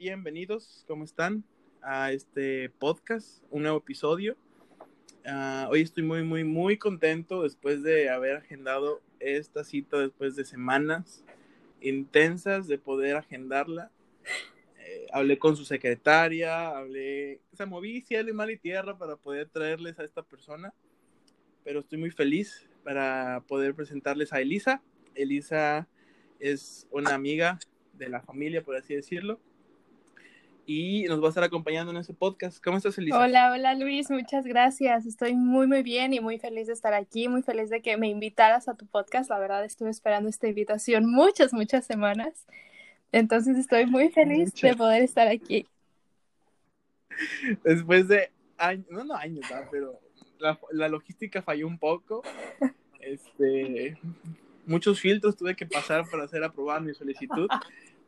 bienvenidos, ¿cómo están? A este podcast, un nuevo episodio. Ah, hoy estoy muy, muy, muy contento después de haber agendado esta cita después de semanas intensas de poder agendarla. Eh, hablé con su secretaria, hablé, se moví cielo y mal y tierra para poder traerles a esta persona, pero estoy muy feliz para poder presentarles a Elisa. Elisa es una amiga de la familia, por así decirlo. Y nos va a estar acompañando en ese podcast. ¿Cómo estás, Elisa? Hola, hola Luis, muchas gracias. Estoy muy, muy bien y muy feliz de estar aquí, muy feliz de que me invitaras a tu podcast. La verdad, estuve esperando esta invitación muchas, muchas semanas. Entonces estoy muy feliz de poder estar aquí. Después de años, no, no años, pero la, la logística falló un poco. Este, muchos filtros tuve que pasar para hacer aprobada mi solicitud.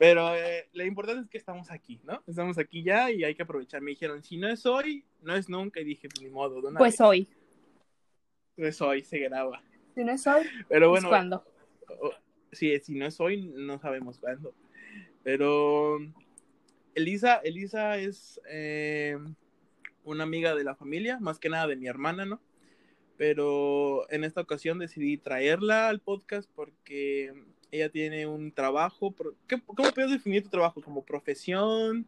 Pero eh, lo importante es que estamos aquí, ¿no? Estamos aquí ya y hay que aprovechar. Me dijeron, si no es hoy, no es nunca. Y dije, ni modo. ¿no? Pues hoy. Pues hoy se graba. Si no es hoy, Pero bueno, ¿cuándo? Sí, si no es hoy, no sabemos cuándo. Pero Elisa, Elisa es eh, una amiga de la familia, más que nada de mi hermana, ¿no? Pero en esta ocasión decidí traerla al podcast porque ella tiene un trabajo. ¿qué, ¿Cómo puedes definir tu trabajo? ¿Como profesión,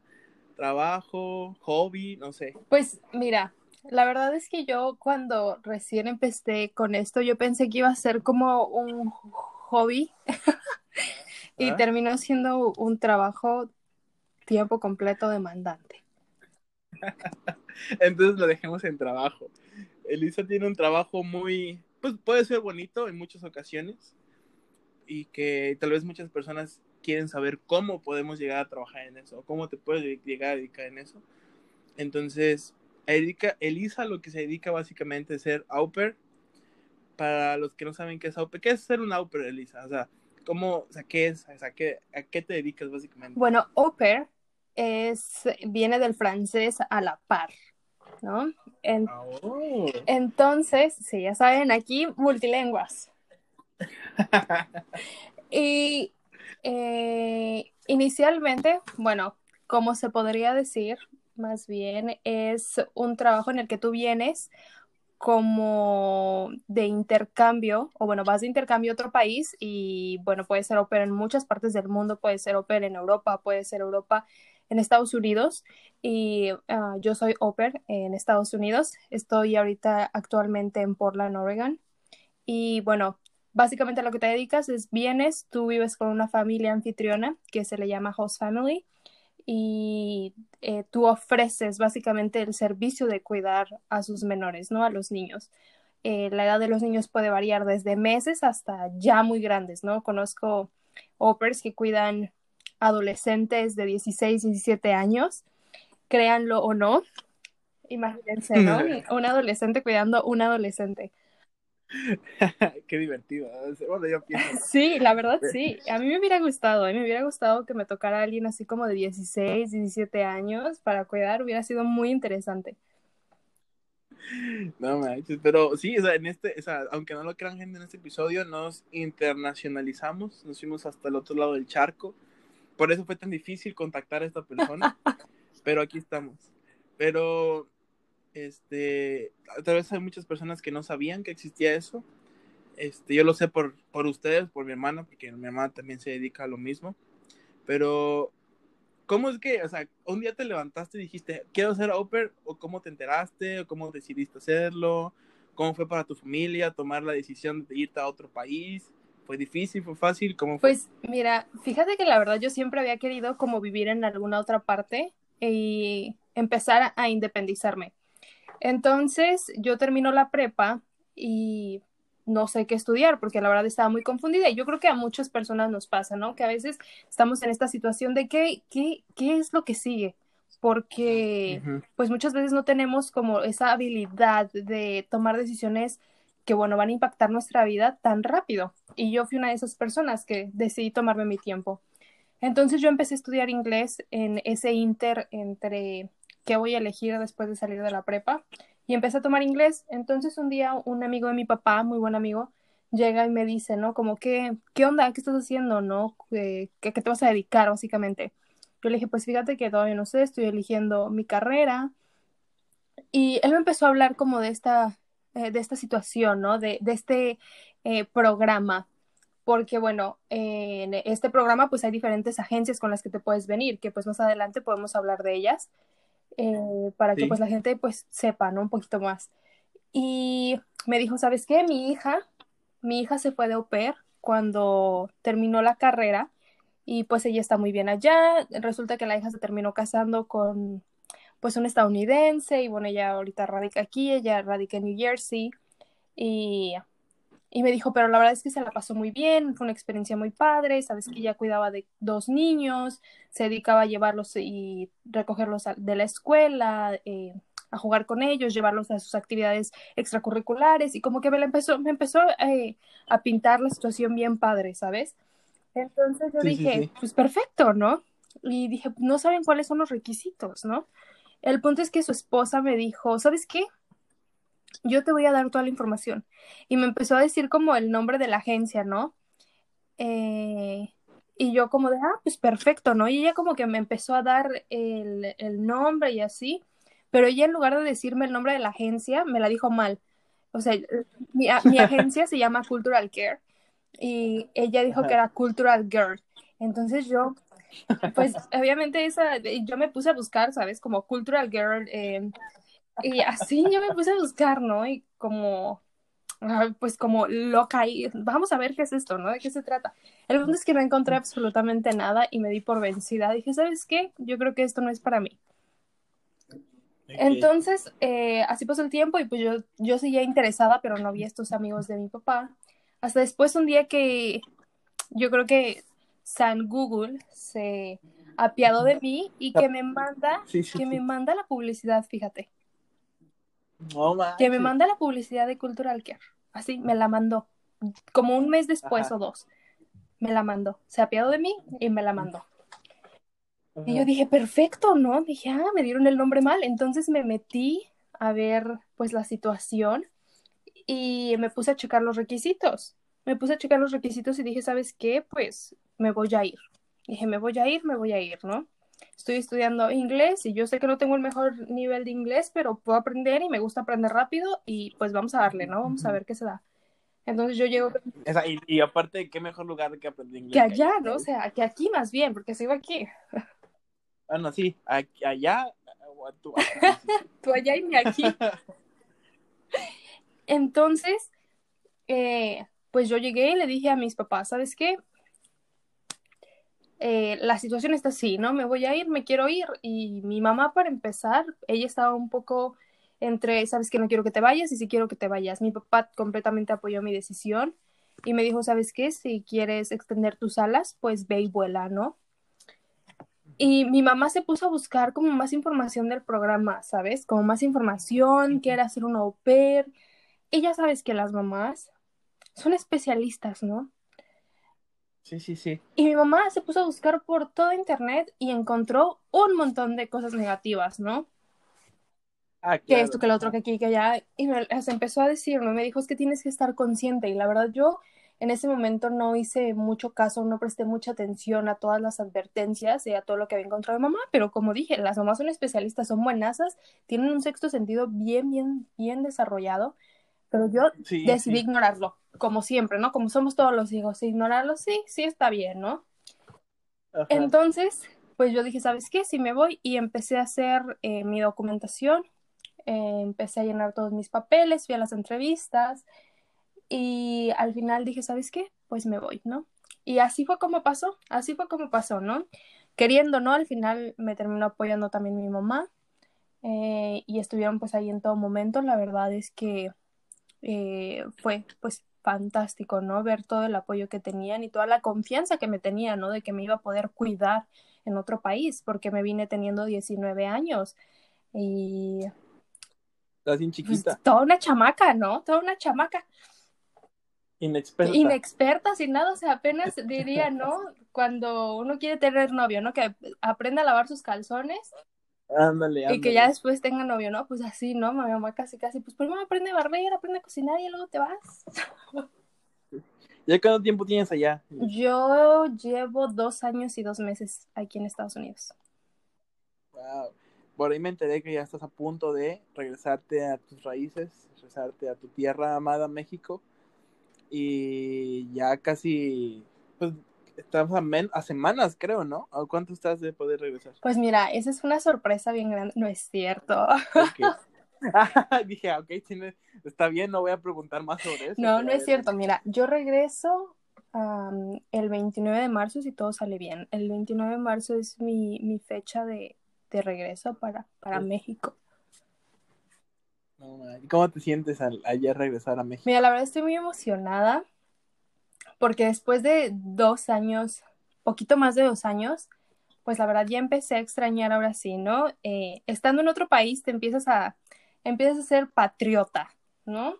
trabajo, hobby? No sé. Pues mira, la verdad es que yo cuando recién empecé con esto, yo pensé que iba a ser como un hobby y ¿Ah? terminó siendo un trabajo tiempo completo demandante. Entonces lo dejemos en trabajo. Elisa tiene un trabajo muy, pues puede ser bonito en muchas ocasiones y que tal vez muchas personas quieren saber cómo podemos llegar a trabajar en eso, cómo te puedes llegar a dedicar en eso. Entonces, Erika, Elisa lo que se dedica básicamente es ser au pair. Para los que no saben qué es au pair, ¿qué es ser un au pair, Elisa? O sea, ¿cómo, o sea, qué es? O sea, ¿qué, ¿a qué te dedicas básicamente? Bueno, au pair es, viene del francés a la par, ¿no? En, Oh. entonces, sí, ya saben, aquí multilenguas. Y eh, inicialmente, bueno, como se podría decir, más bien es un trabajo en el que tú vienes como de intercambio, o bueno, vas de intercambio a otro país y bueno, puede ser pair en muchas partes del mundo, puede ser pair en Europa, puede ser Europa en Estados Unidos y uh, yo soy pair en Estados Unidos. Estoy ahorita actualmente en Portland, Oregon. Y bueno, básicamente a lo que te dedicas es vienes, tú vives con una familia anfitriona que se le llama host family y eh, tú ofreces básicamente el servicio de cuidar a sus menores, ¿no? A los niños. Eh, la edad de los niños puede variar desde meses hasta ya muy grandes, ¿no? Conozco pairs que cuidan adolescentes de 16, 17 años, créanlo o no. Imagínense, ¿no? un adolescente cuidando a un adolescente. Qué divertido. Bueno, yo pienso. Sí, la verdad sí. A mí me hubiera gustado, a mí me hubiera gustado que me tocara alguien así como de 16, 17 años para cuidar, hubiera sido muy interesante. No manches, pero sí, o sea, en este, o sea, aunque no lo crean gente en este episodio, nos internacionalizamos, nos fuimos hasta el otro lado del charco. Por eso fue tan difícil contactar a esta persona, pero aquí estamos. Pero, este, tal vez hay muchas personas que no sabían que existía eso. Este, yo lo sé por, por ustedes, por mi hermana, porque mi hermana también se dedica a lo mismo. Pero, ¿cómo es que, o sea, un día te levantaste y dijiste, quiero ser pair, o cómo te enteraste, o cómo decidiste hacerlo, cómo fue para tu familia tomar la decisión de irte a otro país? ¿Fue difícil? ¿Fue fácil? ¿Cómo fue? Pues mira, fíjate que la verdad yo siempre había querido como vivir en alguna otra parte y empezar a independizarme. Entonces yo termino la prepa y no sé qué estudiar porque la verdad estaba muy confundida y yo creo que a muchas personas nos pasa, ¿no? Que a veces estamos en esta situación de qué, qué, qué es lo que sigue porque uh -huh. pues muchas veces no tenemos como esa habilidad de tomar decisiones que, bueno, van a impactar nuestra vida tan rápido. Y yo fui una de esas personas que decidí tomarme mi tiempo. Entonces yo empecé a estudiar inglés en ese inter entre qué voy a elegir después de salir de la prepa y empecé a tomar inglés. Entonces un día un amigo de mi papá, muy buen amigo, llega y me dice, ¿no? Como que, ¿qué onda? ¿Qué estás haciendo? ¿No? ¿Qué, qué te vas a dedicar básicamente? Yo le dije, pues fíjate que todavía no sé, estoy eligiendo mi carrera. Y él me empezó a hablar como de esta, eh, de esta situación, ¿no? De, de este eh, programa. Porque, bueno, en este programa pues hay diferentes agencias con las que te puedes venir, que pues más adelante podemos hablar de ellas, eh, para que pues la gente pues sepa, ¿no? Un poquito más. Y me dijo, ¿sabes qué? Mi hija, mi hija se fue de au pair cuando terminó la carrera y pues ella está muy bien allá. Resulta que la hija se terminó casando con pues un estadounidense y bueno, ella ahorita radica aquí, ella radica en New Jersey y, y me dijo, pero la verdad es que se la pasó muy bien, fue una experiencia muy padre, sabes que ella cuidaba de dos niños, se dedicaba a llevarlos y recogerlos de la escuela, eh, a jugar con ellos, llevarlos a sus actividades extracurriculares y como que me la empezó, me empezó eh, a pintar la situación bien padre, ¿sabes? Entonces yo Sí, sí, dije, sí. pues perfecto, ¿no? Y dije, no saben cuáles son los requisitos, ¿no? El punto es que su esposa me dijo, ¿sabes qué? Yo te voy a dar toda la información. Y me empezó a decir como el nombre de la agencia, ¿no? Eh, y yo como de, ah, pues perfecto, ¿no? Y ella como que me empezó a dar el, el nombre y así, pero ella en lugar de decirme el nombre de la agencia, me la dijo mal. O sea, mi, a- mi agencia se llama Cultural Care y ella dijo que era Cultural Girl. Entonces yo, pues obviamente esa, yo me puse a buscar, ¿sabes? Como Cultural Girl, eh, y así yo me puse a buscar, ¿no? Y como, ah, pues como loca y vamos a ver qué es esto, ¿no? ¿De qué se trata? El punto es que no encontré absolutamente nada y me di por vencida. Dije, ¿sabes qué? Yo creo que esto no es para mí. Entonces, eh, así pasó el tiempo y pues yo, yo seguía interesada, pero no había estos amigos de mi papá. Hasta después un día que yo creo que San Google se apiadó de mí y que me manda, Sí, sí, que sí. me manda la publicidad, fíjate, Que me manda la publicidad de Cultural Care. Así, me la mandó. Como un mes después Ajá. o dos. Me la mandó. Se apiadó de mí y me la mandó. Ajá. Y yo dije, perfecto, ¿no? Dije, ah, me dieron el nombre mal. Entonces me metí a ver, pues, la situación y me puse a checar los requisitos. Me puse a checar los requisitos y dije, ¿sabes qué? Pues me voy a ir. Dije, me voy a ir, me voy a ir, ¿no? Estoy estudiando inglés y yo sé que no tengo el mejor nivel de inglés, pero puedo aprender y me gusta aprender rápido y pues vamos a darle, ¿no? Vamos a ver qué se da. Entonces yo llego Esa- y, y aparte, qué mejor lugar que aprender inglés. que allá, ¿no? O sea, que aquí más bien, porque se iba aquí. Bueno, sí, aquí- allá. o tú- Tú allá y me aquí. Entonces, eh, pues yo llegué y le dije a mis papás, ¿sabes qué? Eh, la situación está así, ¿no? Me voy a ir, me quiero ir. Y mi mamá, para empezar, ella estaba un poco entre, ¿sabes qué? No quiero que te vayas y sí quiero que te vayas. Mi papá completamente apoyó mi decisión y me dijo, ¿sabes qué? Si quieres extender tus alas, pues ve y vuela, ¿no? Y mi mamá se puso a buscar como más información del programa, ¿sabes? Como más información, qué era hacer un au pair. Ya sabes que las mamás son especialistas, ¿no? Sí, sí, sí. Y mi mamá se puso a buscar por todo internet y encontró un montón de cosas negativas, ¿no? Ah, Que claro. esto, que lo otro, que aquí, que allá. Y me las empezó a decir, ¿no? Me dijo, es que tienes que estar consciente. Y la verdad, yo en ese momento no hice mucho caso, no presté mucha atención a todas las advertencias y a todo lo que había encontrado mi mamá. Pero como dije, las mamás son especialistas, son buenasas, tienen un sexto sentido bien, bien, bien desarrollado. Pero yo Sí, decidí sí. ignorarlo, como siempre, ¿no? Como somos todos los hijos, ignorarlo, sí, sí está bien, ¿no? Ajá. Entonces, pues yo dije, ¿sabes qué? Sí me voy y empecé a hacer eh, mi documentación, eh, empecé a llenar todos mis papeles, fui a las entrevistas y al final dije, ¿sabes qué? Pues me voy, ¿no? Y así fue como pasó, así fue como pasó, ¿no? Queriendo, ¿no? Al final me terminó apoyando también mi mamá eh, y estuvieron pues ahí en todo momento. La verdad es que eh, fue pues fantástico, ¿no? Ver todo el apoyo que tenían y toda la confianza que me tenían, ¿no? De que me iba a poder cuidar en otro país, porque me vine teniendo 19 años y Estás bien pues, chiquita. toda una chamaca, ¿no? Toda una chamaca Inexperta. inexperta, sin nada, o sea, apenas diría, ¿no? Cuando uno quiere tener novio, ¿no? Que aprenda a lavar sus calzones Ándale, ándale. y que ya después tenga novio, ¿no? Pues así, ¿no? Mi mamá casi, casi, pues primero aprende a barrer, aprende a cocinar y luego te vas. ¿Ya cuánto tiempo tienes allá? Yo llevo dos años y dos meses aquí en Estados Unidos. Wow. Por ahí me enteré que ya estás a punto de regresarte a tus raíces, regresarte a tu tierra amada México. Y ya casi, pues, estamos a, a semanas, creo, ¿no? ¿A cuánto estás de poder regresar? Pues mira, esa es una sorpresa bien grande. No es cierto. Dije, ok, está bien, no voy a preguntar más sobre eso. No, no es cierto. Mira, yo regreso el 29 de marzo si todo sale bien. El 29 de marzo es mi, mi fecha de, de, regreso para, para México. ¿Cómo te sientes al ayer regresar a México? Mira, la verdad estoy muy emocionada porque después de dos años, poquito más de dos años, pues la verdad ya empecé a extrañar ahora sí, ¿no? Eh, estando en otro país te empiezas a, empiezas a ser patriota, ¿no?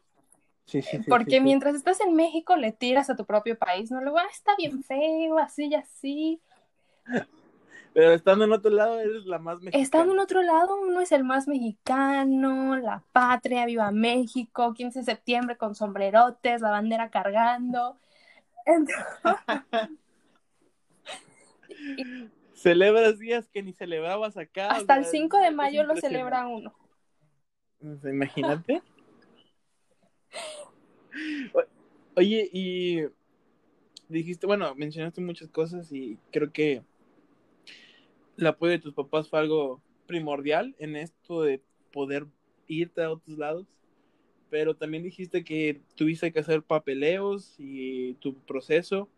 Sí, sí, sí, Porque mientras estás en México le tiras a tu propio país, ¿no? Luego, ah, está bien feo, así y así. Pero estando en otro lado eres la más mexicana. Estando en otro lado uno es el más mexicano, la patria, viva México, 15 de septiembre con sombrerotes, la bandera cargando. Celebras días que ni celebrabas acá. Hasta el 5 de mayo lo celebra uno. Imagínate. Oye, y dijiste, bueno, mencionaste muchas cosas y creo que el apoyo de tus papás fue algo primordial en esto de poder irte a otros lados, pero también dijiste que tuviste que hacer papeleos y tu proceso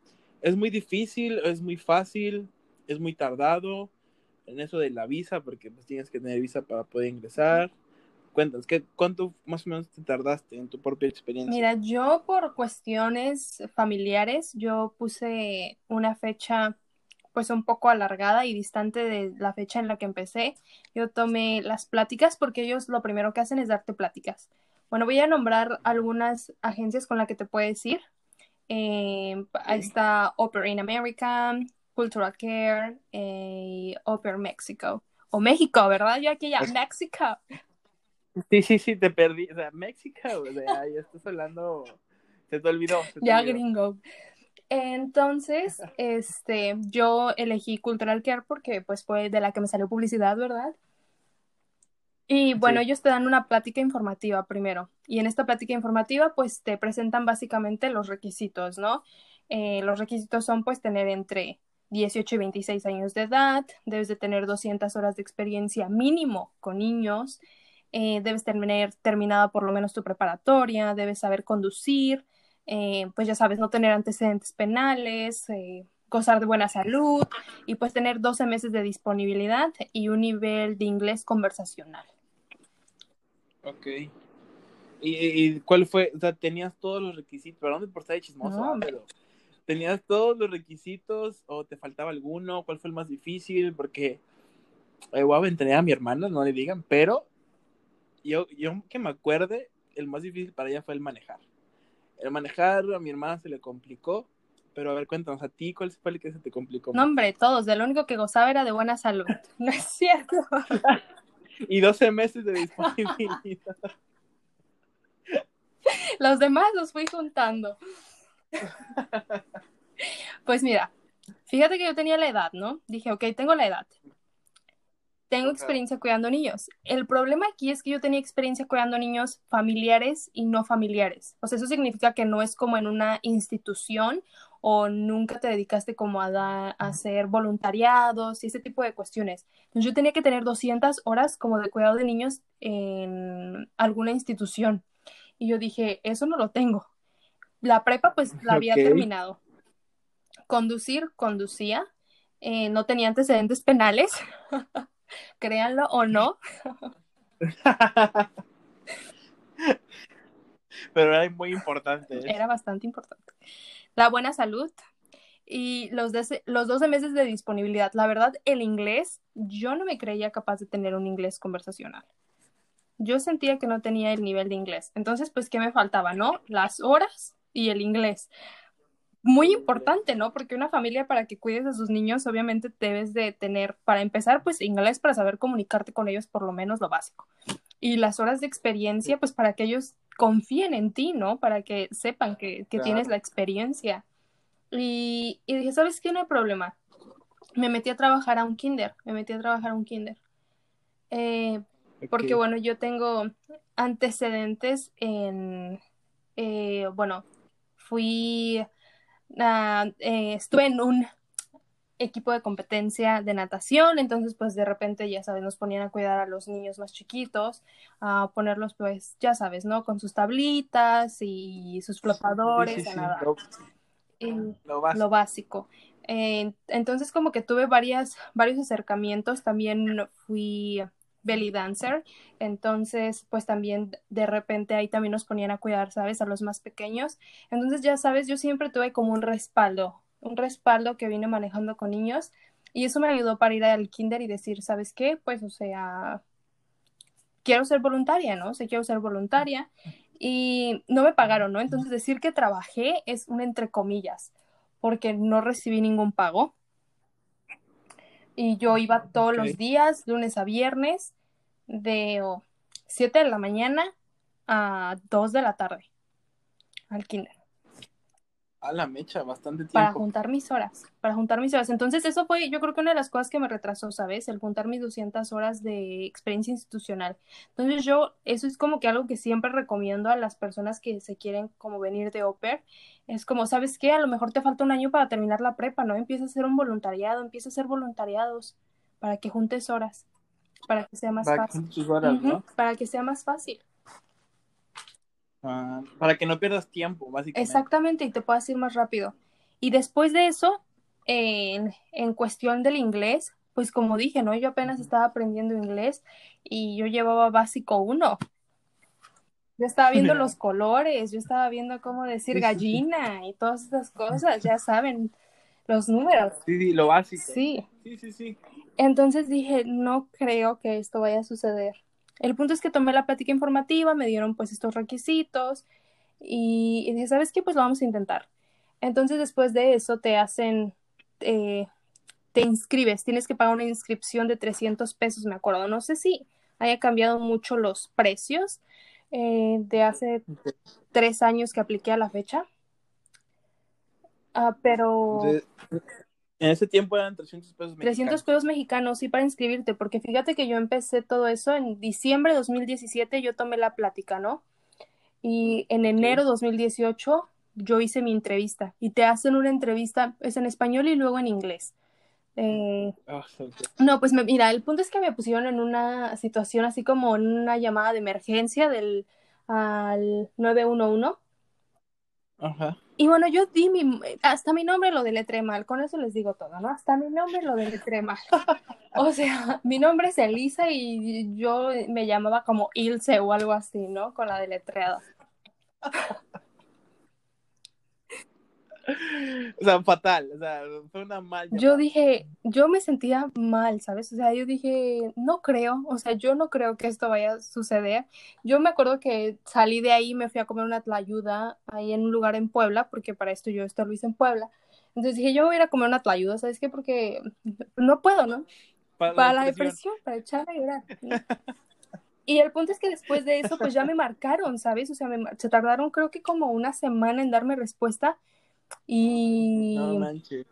es muy difícil, es muy fácil, es muy tardado en eso de la visa, porque pues tienes que tener visa para poder ingresar cuéntanos, ¿qué, ¿cuánto más o menos te tardaste en tu propia experiencia? Mira, yo por cuestiones familiares, yo puse una fecha pues un poco alargada y distante de la fecha en la que empecé. Yo tomé las pláticas porque ellos lo primero que hacen es darte pláticas. Bueno, voy a nombrar algunas agencias con las que te puedes ir. Eh, ahí está Opera in America, Cultural Care, eh, Opera Mexico. O México, ¿verdad? Yo aquí ya, México. Sí, sí, sí, te perdí. O sea, México, o sea, ya estás hablando. Se te olvidó. ya, gringo. Entonces, este, yo elegí Cultural Care porque pues fue de la que me salió publicidad, ¿verdad? Y bueno, ellos te dan una plática informativa primero. Y en esta plática informativa, pues te presentan básicamente los requisitos, ¿no? Eh, los requisitos son pues tener entre 18 y 26 años de edad, debes de tener 200 horas de experiencia mínimo con niños, eh, debes tener terminada por lo menos tu preparatoria, debes saber conducir, eh, pues ya sabes, no tener antecedentes penales, eh, gozar de buena salud y pues tener 12 meses de disponibilidad y un nivel de inglés conversacional. Ok. ¿Y, cuál fue? O sea, tenías todos los requisitos, perdón por estar de chismoso, ah, pero tenías todos los requisitos o te faltaba alguno, ¿cuál fue el más difícil? Porque eh, voy a entrenar a mi hermana, no le digan, pero yo, yo que me acuerde, el más difícil para ella fue el manejar. El manejar a mi hermana se le complicó, pero a ver, cuéntanos, ¿a ti cuál fue el que se te complicó? No, hombre, todos, de lo único que gozaba era de buena salud. No es cierto. y 12 meses de disponibilidad. Los demás los fui juntando. Pues mira, fíjate que yo tenía la edad, ¿no? Dije, ok, tengo la edad tengo experiencia cuidando niños. El problema aquí es que yo tenía experiencia cuidando niños familiares y no familiares. O sea, eso significa que no es como en una institución o nunca te dedicaste como a, hacer voluntariados y ese tipo de cuestiones. Entonces yo tenía que tener 200 horas como de cuidado de niños en alguna institución. Y yo dije, eso no lo tengo. La prepa pues la había terminado. Conducir, conducía. Eh, no tenía antecedentes penales. créanlo o no. Pero era muy importante. Era bastante importante. La buena salud y los, los 12 meses de disponibilidad. La verdad, el inglés, yo no me creía capaz de tener un inglés conversacional. Yo sentía que no tenía el nivel de inglés. Entonces, pues, ¿qué me faltaba, no? Las horas y el inglés muy importante, ¿no? Porque una familia para que cuides a sus niños, obviamente debes de tener, para empezar, pues inglés para saber comunicarte con ellos por lo menos lo básico. Y las horas de experiencia, pues para que ellos confíen en ti, ¿no? Para que sepan que, tienes la experiencia. Y, y, dije, ¿sabes qué? No hay problema. Me metí a trabajar a un kinder, me metí a trabajar a un kinder. Eh, porque Ok. bueno, yo tengo antecedentes en, eh, bueno, fui, a- eh, estuve en un equipo de competencia de natación, entonces pues de repente, ya sabes, nos ponían a cuidar a los niños más chiquitos, a ponerlos pues, ya sabes, ¿no? Con sus tablitas y sus flotadores sí, a sí. nadar. Lo, Y- lo básico. lo básico. Eh, entonces como que tuve varias, varios acercamientos, también fui belly dancer, entonces pues también de repente ahí también nos ponían a cuidar, ¿sabes? A los más pequeños. Entonces ya sabes, yo siempre tuve como un respaldo, un respaldo que vine manejando con niños y eso me ayudó para ir al kinder y decir, ¿sabes qué? Pues o sea, quiero ser voluntaria, ¿no? O quiero ser voluntaria y no me pagaron, ¿no? Entonces decir que trabajé es un entre comillas, porque no recibí ningún pago y yo iba todos los días, lunes a viernes, de 7 de la mañana a 2 de la tarde al kinder A la mecha, bastante para tiempo. juntar mis horas, para juntar mis horas. Entonces eso fue, yo creo que una de las cosas que me retrasó, ¿sabes? El juntar mis 200 horas de experiencia institucional. Entonces yo, eso es como que algo que siempre recomiendo a las personas que se quieren como venir de pair. Es como, ¿sabes qué? A lo mejor te falta un año para terminar la prepa, ¿no? Empieza a hacer un voluntariado, empieza a hacer voluntariados para que juntes horas, para que sea más Para fácil. para que sea más fácil. Ah, para que no pierdas tiempo, básicamente. Exactamente, y te puedas ir más rápido. Y después de eso, en, en cuestión del inglés, pues como dije, ¿no? Yo apenas estaba aprendiendo inglés y yo llevaba básico uno. Yo estaba viendo los colores, yo estaba viendo cómo decir gallina y todas esas cosas, ya saben, los números. Sí, sí, lo básico. Sí. Sí, sí, sí. Entonces dije, no creo que esto vaya a suceder. El punto es que tomé la plática informativa, me dieron pues estos requisitos y, y dije, ¿sabes qué? Pues lo vamos a intentar. Entonces después de eso te hacen, eh, te inscribes, tienes que pagar una inscripción de 300 pesos, me acuerdo. No sé si haya cambiado mucho los precios eh, de hace tres años que apliqué a la fecha. Ah, pero... en ese tiempo eran 300 pesos 300 mexicanos. pesos mexicanos, sí, para inscribirte, porque fíjate que yo empecé todo eso en diciembre de 2017, yo tomé la plática, ¿no? Y en enero de 2018 yo hice mi entrevista y te hacen una entrevista, es en español y luego en inglés. Eh, Ah, no, pues me- mira, el punto es que me pusieron en una situación así como en una llamada de emergencia del al 911 Ajá. Y bueno, yo di mi, hasta mi nombre lo deletré mal, con eso les digo todo, ¿no? Hasta mi nombre lo deletré mal. O sea, mi nombre es Elisa y yo me llamaba como Ilse o algo así, ¿no? Con la deletreada. O sea, fatal. O sea, fue una mal Yo llamada. dije, yo me sentía mal, ¿sabes? O sea, yo dije, no creo, o sea, yo no creo que esto vaya a suceder. Yo me acuerdo que salí de ahí, me fui a comer una tlayuda ahí en un lugar en Puebla, porque para esto yo esto lo hice en Puebla. Entonces dije, yo voy a ir a comer una tlayuda, ¿sabes qué? Porque no puedo, ¿no? Para la para la depresión. depresión, para echar a llorar. Y el punto es que después de eso, pues ya me marcaron, ¿sabes? O sea, me se tardaron creo que como una semana en darme respuesta y No manches.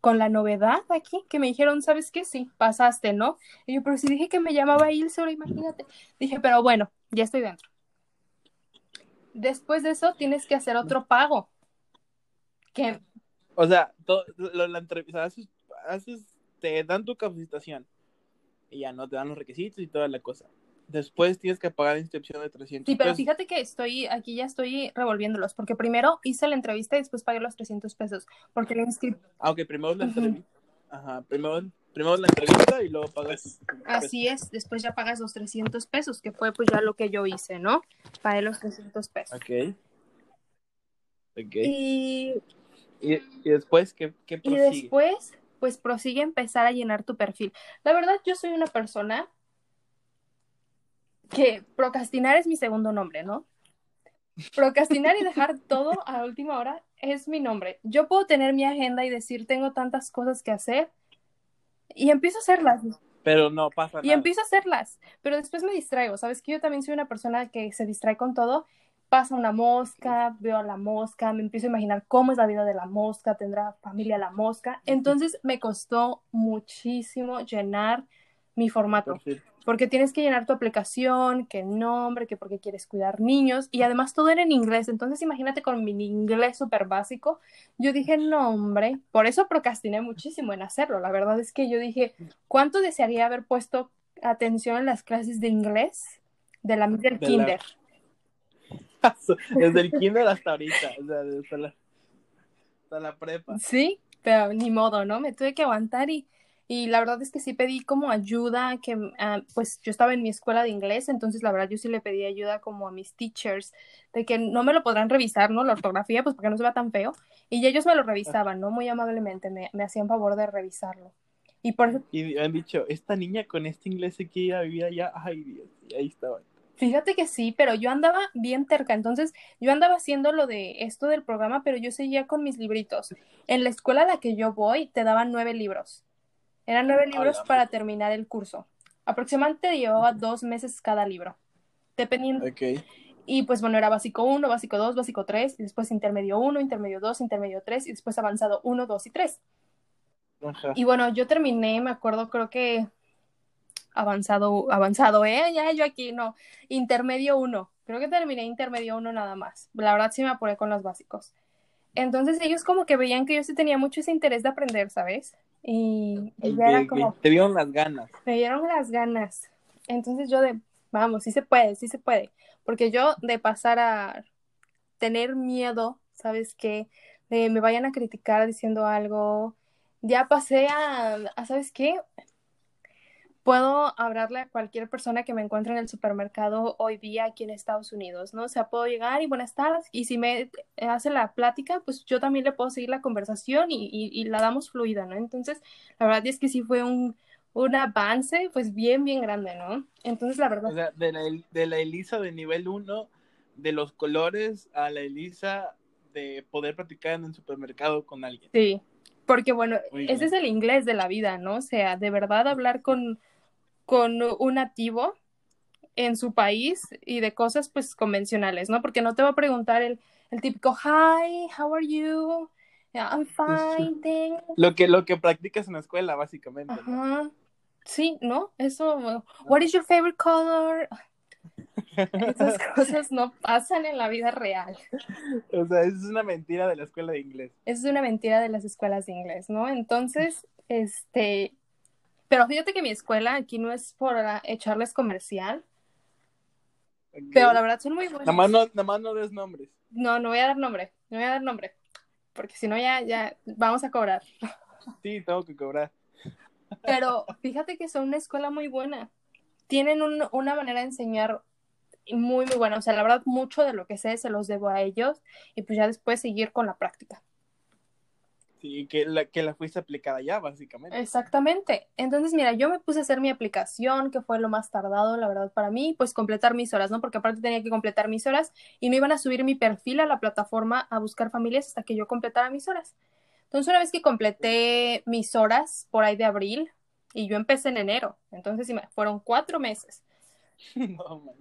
con la novedad aquí, que me dijeron, ¿sabes qué? Sí, pasaste, ¿no? Y yo, pero si dije que me llamaba Ilse, ahora imagínate. Dije, pero bueno, ya estoy dentro. Después de eso tienes que hacer otro pago. Que O sea, lo- la entrevista, haces, haces, te dan tu capacitación y ya no te dan los requisitos y toda la cosa. Después tienes que pagar la inscripción de 300 Sí, pero pesos. fíjate que estoy, aquí ya estoy revolviéndolos, porque primero hice la entrevista y después pagué los 300 pesos, porque la inscripción, Aunque primero es la entrevista. Ajá, primero, primero la entrevista y luego pagas. así es, después ya pagas los 300 pesos, que fue pues ya lo que yo hice, ¿no? Pagué los 300 pesos. Ok. Ok. Y, Y, y después, ¿qué, qué y prosigue? después, pues prosigue a empezar a llenar tu perfil. La verdad, yo soy una persona que procrastinar es mi segundo nombre, ¿no? Procrastinar y dejar todo a última hora es mi nombre. Yo puedo tener mi agenda y decir, tengo tantas cosas que hacer y empiezo a hacerlas. Pero no pasa Y nada. empiezo a hacerlas, pero después me distraigo. Sabes que yo también soy una persona que se distrae con todo. Pasa una mosca, veo a la mosca, me empiezo a imaginar cómo es la vida de la mosca, tendrá familia la mosca. Entonces me costó muchísimo llenar mi formato. Porque tienes que llenar tu aplicación, que nombre, que porque quieres cuidar niños, y además todo era en inglés. Entonces, imagínate con mi inglés súper básico. Yo dije, no, hombre, por eso procrastiné muchísimo en hacerlo. La verdad es que yo dije, ¿cuánto desearía haber puesto atención en las clases de inglés de la del De la- kinder? Desde el kinder hasta ahorita, o sea, la, hasta la prepa. Sí, pero ni modo, ¿no? Me tuve que aguantar y, y la verdad es que sí pedí como ayuda, que ah, pues yo estaba en mi escuela de inglés, entonces la verdad yo sí le pedí ayuda como a mis teachers, de que no me lo podrán revisar, ¿no? La ortografía, pues para que no se vea tan feo, y ellos me lo revisaban, ¿no? Muy amablemente, me, me hacían favor de revisarlo. Y por Y han dicho, esta niña con este inglés se quiere ir a vivir allá. Ay, Dios, y ahí estaba. fíjate que sí, pero yo andaba bien terca, entonces yo andaba haciendo lo de esto del programa, pero yo seguía con mis libritos. En la escuela a la que yo voy, te daban nueve libros. Eran nueve libros para terminar el curso. Aproximadamente llevaba dos meses cada libro, dependiendo. Ok. Y pues bueno, era básico 1, básico 2, básico 3, y después intermedio 1, intermedio 2, intermedio 3, y después avanzado 1, 2 y 3. Ajá. Y bueno, yo terminé, me acuerdo, creo que avanzado, avanzado, ¿eh? Ya yo aquí no, intermedio 1. Creo que terminé intermedio 1 nada más. La verdad sí me apuré con los básicos. Entonces ellos como que veían que yo sí tenía mucho ese interés de aprender, ¿sabes? Y, y ya era como, Te vieron las ganas. me dieron las ganas. Entonces yo de, vamos, sí se puede, sí se puede. Porque yo de pasar a tener miedo, ¿sabes qué? De me vayan a criticar diciendo algo, ya pasé a, a, ¿sabes qué? Puedo hablarle a cualquier persona que me encuentre en el supermercado hoy día aquí en Estados Unidos, ¿no? O sea, puedo llegar y buenas tardes, y si me hace la plática, pues yo también le puedo seguir la conversación y, y, y la damos fluida, ¿no? Entonces, la verdad es que sí fue un, un avance, pues bien, bien grande, ¿no? Entonces, la verdad. O sea, de la, de la Elisa de nivel 1, de los colores, a la Elisa de poder practicar en el supermercado con alguien. Sí, porque bueno, Muy ese bien. es el inglés de la vida, ¿no? O sea, de verdad hablar con, con un nativo en su país y de cosas pues convencionales, ¿no? Porque no te va a preguntar el, el típico, hi, how are you? Yeah, I'm fine, thanks. Lo que, lo que practicas en la escuela, básicamente. Sí, ¿no? Eso, what is your favorite color? Esas cosas no pasan en la vida real. O sea, es una mentira de la escuela de inglés. Es una mentira de las escuelas de inglés, ¿no? Entonces, este, pero fíjate que mi escuela aquí no es por echarles comercial, pero la verdad son muy buenos. Nada más no, nada más no des nombres. No, no voy a dar nombre, no voy a dar nombre, porque si no ya, ya vamos a cobrar. Sí, tengo que cobrar. Pero fíjate que son una escuela muy buena. Tienen un- una manera de enseñar muy, muy buena. O sea, la verdad, mucho de lo que sé se los debo a ellos y pues ya después seguir con la práctica. Sí, que la, que la fuiste aplicada ya, básicamente. Exactamente. Entonces, mira, yo me puse a hacer mi aplicación, que fue lo más tardado, la verdad, para mí, pues completar mis horas, ¿no? Porque aparte tenía que completar mis horas y no iban a subir mi perfil a la plataforma a buscar familias hasta que yo completara mis horas. Entonces, una vez que completé mis horas por ahí de abril, y yo empecé en enero, entonces fueron cuatro meses. No, man.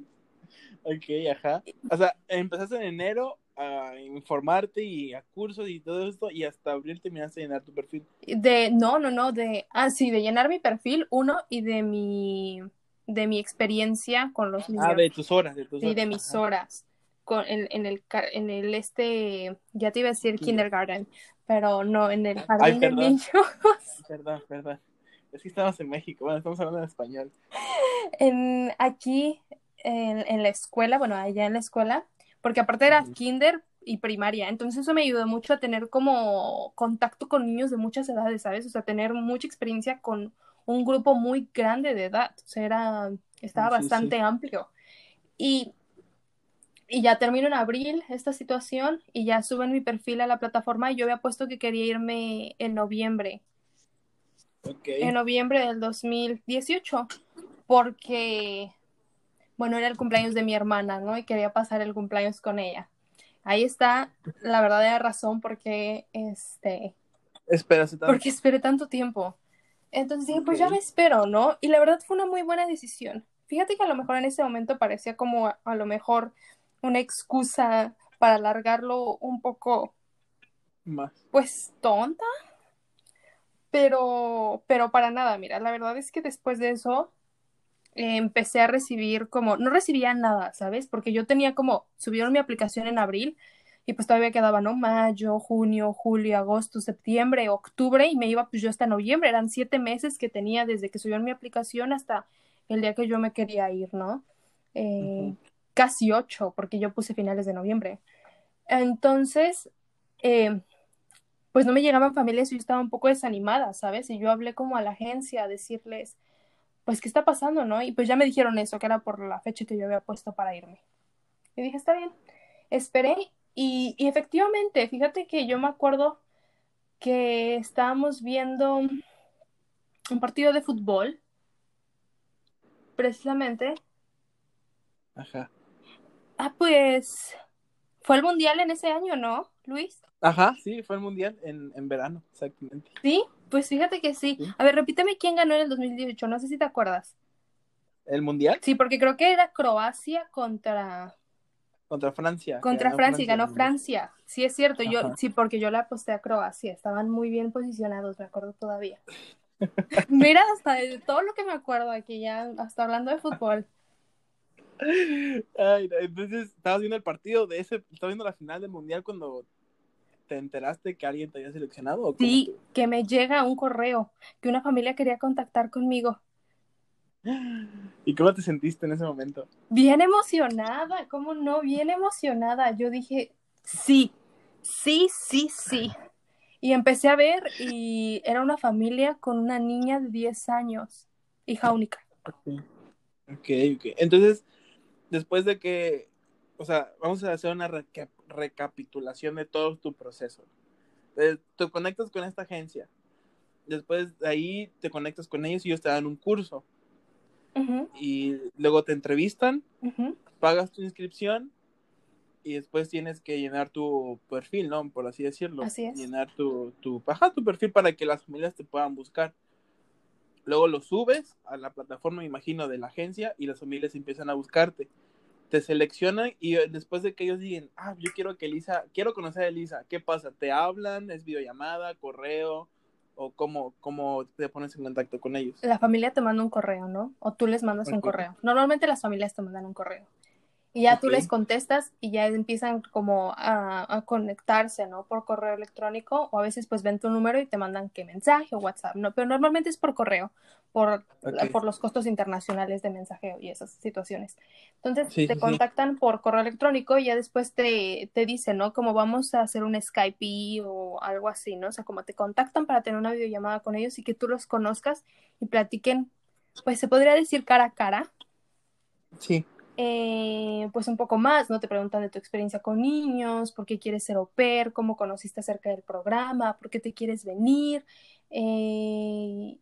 Ok, ajá. O sea, empezaste en enero a informarte y a cursos y todo esto, y hasta abril terminaste de llenar tu perfil. De, no, no, no, de, ah, sí, de llenar mi perfil, uno, y de mi, de mi experiencia con los niños. Ah, de tus horas, de tus Sí, horas. de mis Ajá. horas. Con, en, en el, en el este, ya te iba a decir Kinder. kindergarten, pero no, en el Ay, jardín de perdón. niños. Perdón, perdón. Es que estamos en México, bueno, estamos hablando en español. En, aquí, en, en la escuela, bueno, allá en la escuela, porque aparte era kinder y primaria, entonces eso me ayudó mucho a tener como contacto con niños de muchas edades, ¿sabes? O sea, tener mucha experiencia con un grupo muy grande de edad, o sea, era, estaba Sí, sí. bastante amplio. Y, y ya termino en abril esta situación y ya suben mi perfil a la plataforma y yo había puesto que quería irme en noviembre, en noviembre del 2018, porque, bueno, era el cumpleaños de mi hermana, ¿no? Y quería pasar el cumpleaños con ella. Ahí está la verdadera razón por qué, este, Espérate tanto. porque esperé tanto tiempo. Entonces dije, pues ya me espero, ¿no? Y la verdad fue una muy buena decisión. Fíjate que a lo mejor en ese momento parecía como a, a lo mejor una excusa para alargarlo un poco, Más. pues tonta, Pero, pero para nada, mira, la verdad es que después de eso eh, empecé a recibir como, no recibía nada, ¿sabes? Porque yo tenía como, subieron mi aplicación en abril y pues todavía quedaba, ¿no? Mayo, junio, julio, agosto, septiembre, octubre y me iba pues yo hasta noviembre, eran siete meses que tenía desde que subieron mi aplicación hasta el día que yo me quería ir, ¿no? Eh, Casi ocho, porque yo puse finales de noviembre. Entonces, eh, pues no me llegaban familias y yo estaba un poco desanimada, ¿sabes? Y yo hablé como a la agencia a decirles, pues, ¿qué está pasando, no? Y pues ya me dijeron eso, que era por la fecha que yo había puesto para irme. Y dije, está bien. Esperé y, y efectivamente, fíjate que yo me acuerdo que estábamos viendo un partido de fútbol, precisamente. Ajá. Ah, pues fue el mundial en ese año, ¿no, Luis? Ajá, sí, fue el mundial en, en verano, exactamente. Sí, pues fíjate que sí. A ver, repíteme quién ganó en el 2018, no sé si te acuerdas. ¿El mundial? Sí, porque creo que era Croacia contra Contra Francia. contra Francia y ganó. Francia. Sí, es cierto, yo sí, porque yo la aposté a Croacia, estaban muy bien posicionados, me acuerdo todavía. Mira, hasta de todo lo que me acuerdo aquí ya, hasta hablando de fútbol. Ay, entonces, estabas viendo el partido de ese, estabas viendo la final del mundial cuando te enteraste que alguien te había seleccionado. ¿o Sí, que me llega un correo que una familia quería contactar conmigo. ¿Y cómo te sentiste en ese momento? Bien emocionada, ¿cómo no? Bien emocionada. Yo dije, sí, sí, sí, sí. Y empecé a ver y era una familia con una niña de 10 años, hija única. Ok, ok. Entonces, después de que, o sea, vamos a hacer una reca- recapitulación de todo tu proceso. Eh, Te conectas con esta agencia. Después de ahí te conectas con ellos y ellos te dan un curso. Y luego te entrevistan, pagas tu inscripción y después tienes que llenar tu perfil, ¿no? Por así decirlo. Así es. Llenar tu, tu, ajá, tu perfil para que las familias te puedan buscar. Luego lo subes a la plataforma, me imagino, de la agencia y las familias empiezan a buscarte. Te seleccionan y eh, después de que ellos digan, ah, yo quiero que Elisa, quiero conocer a Elisa, ¿qué pasa? ¿Te hablan? ¿Es videollamada, correo? ¿O cómo, cómo te pones en contacto con ellos? La familia te manda un correo, ¿no? O tú les mandas un correo. Normalmente las familias te mandan un correo. Y ya tú les contestas y ya empiezan como a, a conectarse, ¿no? Por correo electrónico o a veces pues ven tu número y te mandan qué mensaje o WhatsApp, ¿no? Pero normalmente es por correo, por, por los costos internacionales de mensajeo y esas situaciones. Entonces Sí, te sí. contactan por correo electrónico y ya después te, te dicen, ¿no? Como vamos a hacer un Skype o algo así, ¿no? O sea, como te contactan para tener una videollamada con ellos y que tú los conozcas y platiquen, pues se podría decir cara a cara, Sí. eh, pues un poco más, ¿no? Te preguntan de tu experiencia con niños, por qué quieres ser au pair, cómo conociste acerca del programa, por qué te quieres venir, eh,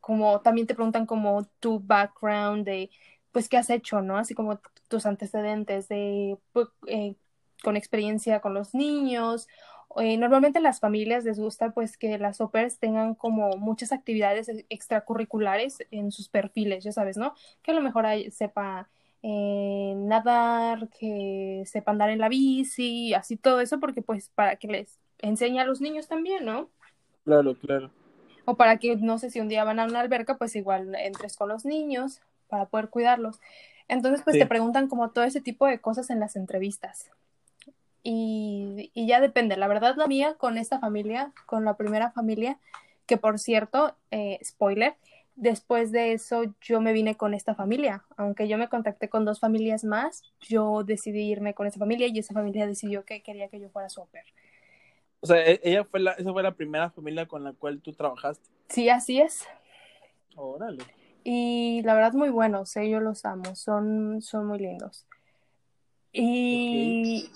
como también te preguntan como tu background de, pues, qué has hecho, ¿no? Así como tus antecedentes de, pues, eh, con experiencia con los niños. Eh, normalmente las familias les gusta pues que las pairs tengan como muchas actividades extracurriculares en sus perfiles, ya sabes, ¿no? Que a lo mejor hay- sepa eh, nadar, que sepa andar en la bici, así todo eso, porque pues para que les enseñe a los niños también, ¿no? Claro, claro. O para que, no sé, si un día van a una alberca, pues igual entres con los niños para poder cuidarlos. Entonces, pues Sí. te preguntan como todo ese tipo de cosas en las entrevistas. Y, y ya depende. La verdad, la mía con esta familia, con la primera familia, que por cierto, eh, spoiler, después de eso yo me vine con esta familia. Aunque yo me contacté con dos familias más, yo decidí irme con esa familia y esa familia decidió que quería que yo fuera su au pair. O sea, e- ella fue la, esa fue la primera familia con la cual tú trabajaste. Sí, así es. Órale. Y la verdad muy buenos, ¿eh? yo los amo, son, son muy lindos. Y